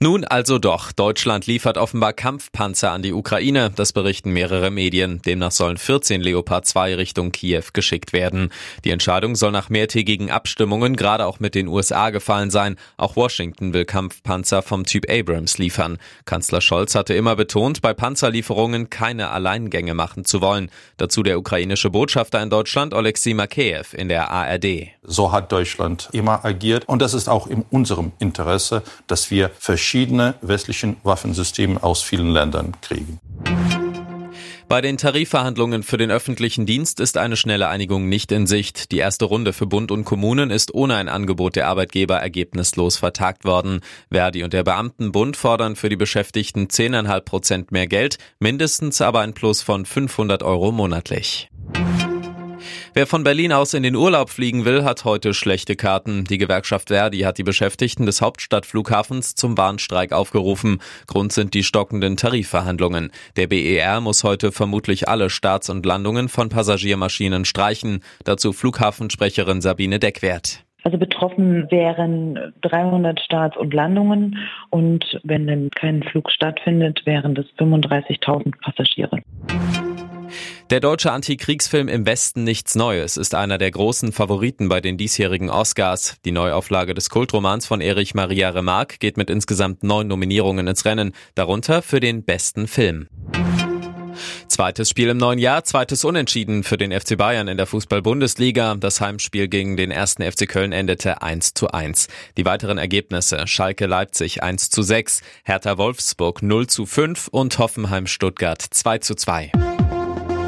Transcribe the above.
Nun also doch. Deutschland liefert offenbar Kampfpanzer an die Ukraine. Das berichten mehrere Medien. Demnach sollen 14 Leopard 2 Richtung Kiew geschickt werden. Die Entscheidung soll nach mehrtägigen Abstimmungen gerade auch mit den USA gefallen sein. Auch Washington will Kampfpanzer vom Typ Abrams liefern. Kanzler Scholz hatte immer betont, bei Panzerlieferungen keine Alleingänge machen zu wollen. Dazu der ukrainische Botschafter in Deutschland, Oleksiy Makeyev, in der ARD. So hat Deutschland immer agiert. Und das ist auch in unserem Interesse, dass wir verschiedene westlichen Waffensysteme aus vielen Ländern kriegen. Bei den Tarifverhandlungen für den öffentlichen Dienst ist eine schnelle Einigung nicht in Sicht. Die erste Runde für Bund und Kommunen ist ohne ein Angebot der Arbeitgeber ergebnislos vertagt worden. Verdi und der Beamtenbund fordern für die Beschäftigten 10,5 Prozent mehr Geld, mindestens aber ein Plus von 500 Euro monatlich. Wer von Berlin aus in den Urlaub fliegen will, hat heute schlechte Karten. Die Gewerkschaft Verdi hat die Beschäftigten des Hauptstadtflughafens zum Warnstreik aufgerufen. Grund sind die stockenden Tarifverhandlungen. Der BER muss heute vermutlich alle Starts und Landungen von Passagiermaschinen streichen. Dazu Flughafensprecherin Sabine Deckwert. Also betroffen wären 300 Starts und Landungen und wenn dann kein Flug stattfindet, wären das 35.000 Passagiere. Der deutsche Antikriegsfilm Im Westen nichts Neues ist einer der großen Favoriten bei den diesjährigen Oscars. Die Neuauflage des Kultromans von Erich Maria Remarque geht mit insgesamt neun Nominierungen ins Rennen, darunter für den besten Film. Zweites Spiel im neuen Jahr, zweites Unentschieden für den FC Bayern in der Fußball-Bundesliga. Das Heimspiel gegen den ersten FC Köln endete 1 zu 1. Die weiteren Ergebnisse Schalke Leipzig 1 zu 6, Hertha Wolfsburg 0 zu 5 und Hoffenheim Stuttgart 2 zu 2.